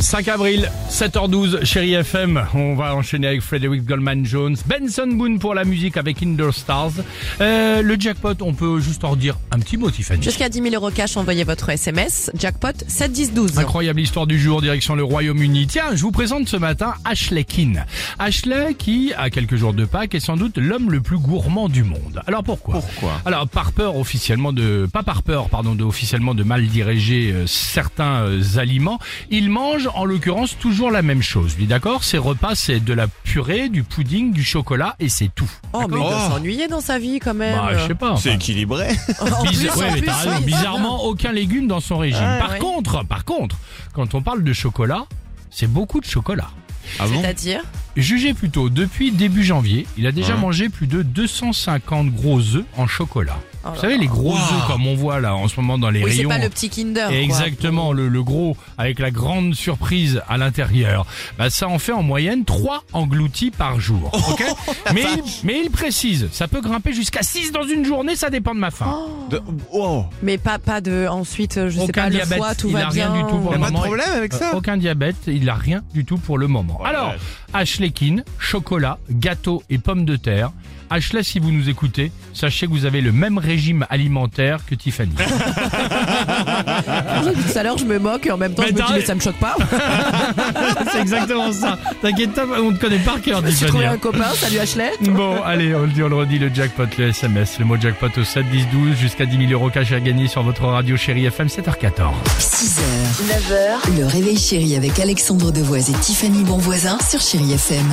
5 avril, 7h12, chérie FM. On va enchaîner avec Frederick Goldman Jones. Benson Boone pour la musique avec Indoor Stars. Euh, le jackpot, on peut juste en redire un petit mot, Tiffany. Jusqu'à 10 000 euros cash, envoyez votre SMS. Jackpot 7 10 12. Incroyable histoire du jour, direction le Royaume-Uni. Tiens, je vous présente ce matin Ashley Keane. Ashley qui, à quelques jours de Pâques, est sans doute l'homme le plus gourmand du monde. Alors pourquoi? Pourquoi? Alors par peur officiellement de, pas par peur, pardon, de officiellement de mal diriger euh, certains euh, aliments, il mange en l'occurrence toujours la même chose. Lui, d'accord? Ses repas, c'est de la purée, du pudding, du chocolat et c'est tout. Oh, mais il doit Oh. s'ennuyer dans sa vie quand même. Bah, je sais pas. C'est enfin. équilibré. En plus, Bizarre- en ouais, mais plus, t'as raison. oui, Bizarrement, aucun légume dans son régime. Ouais, par ouais. contre, par contre, quand on parle de chocolat, c'est beaucoup de chocolat. Ah bon? C'est-à-dire? Jugez plutôt, depuis début janvier, il a déjà Ouais. mangé plus de 250 gros œufs en chocolat. Oh Vous savez, les gros Wow. œufs comme on voit là en ce moment dans les Oui, c'est rayons. pas le petit Kinder. quoi. Exactement, le, le gros avec la grande surprise à l'intérieur. Bah, ça en fait en moyenne 3 engloutis par jour. ok mais, il, mais il précise, ça peut grimper jusqu'à 6 dans une journée, ça dépend de ma faim. De- Oh Mais pas, pas de. Ensuite, je sais Aucun pas, le diabète, foie, tout il va a bien. rien du tout pour a le pas de moment. problème avec ça Euh, Aucun diabète, il a rien du tout pour le moment. Oh Alors. Ashley Keane, chocolat, gâteau et pommes de terre. Ashley, si vous nous écoutez, sachez que vous avez le même régime alimentaire que Tiffany. Tout à l'heure, je me moque et en même temps, Mais je me dis, mais ça me choque pas. C'est exactement ça. T'inquiète pas, on te connaît par cœur, Tiffany. trouvé hein. un copain. Salut Ashley. Bon, allez, on le dit, on le redit, le jackpot, le SMS, le mot jackpot au 7 10 12 jusqu'à 10 000 euros cash à gagner sur votre radio chérie FM 7h14. 6h, 9h, le réveil chéri avec Alexandre Devoise et Tiffany Bonvoisin sur Chéri FM.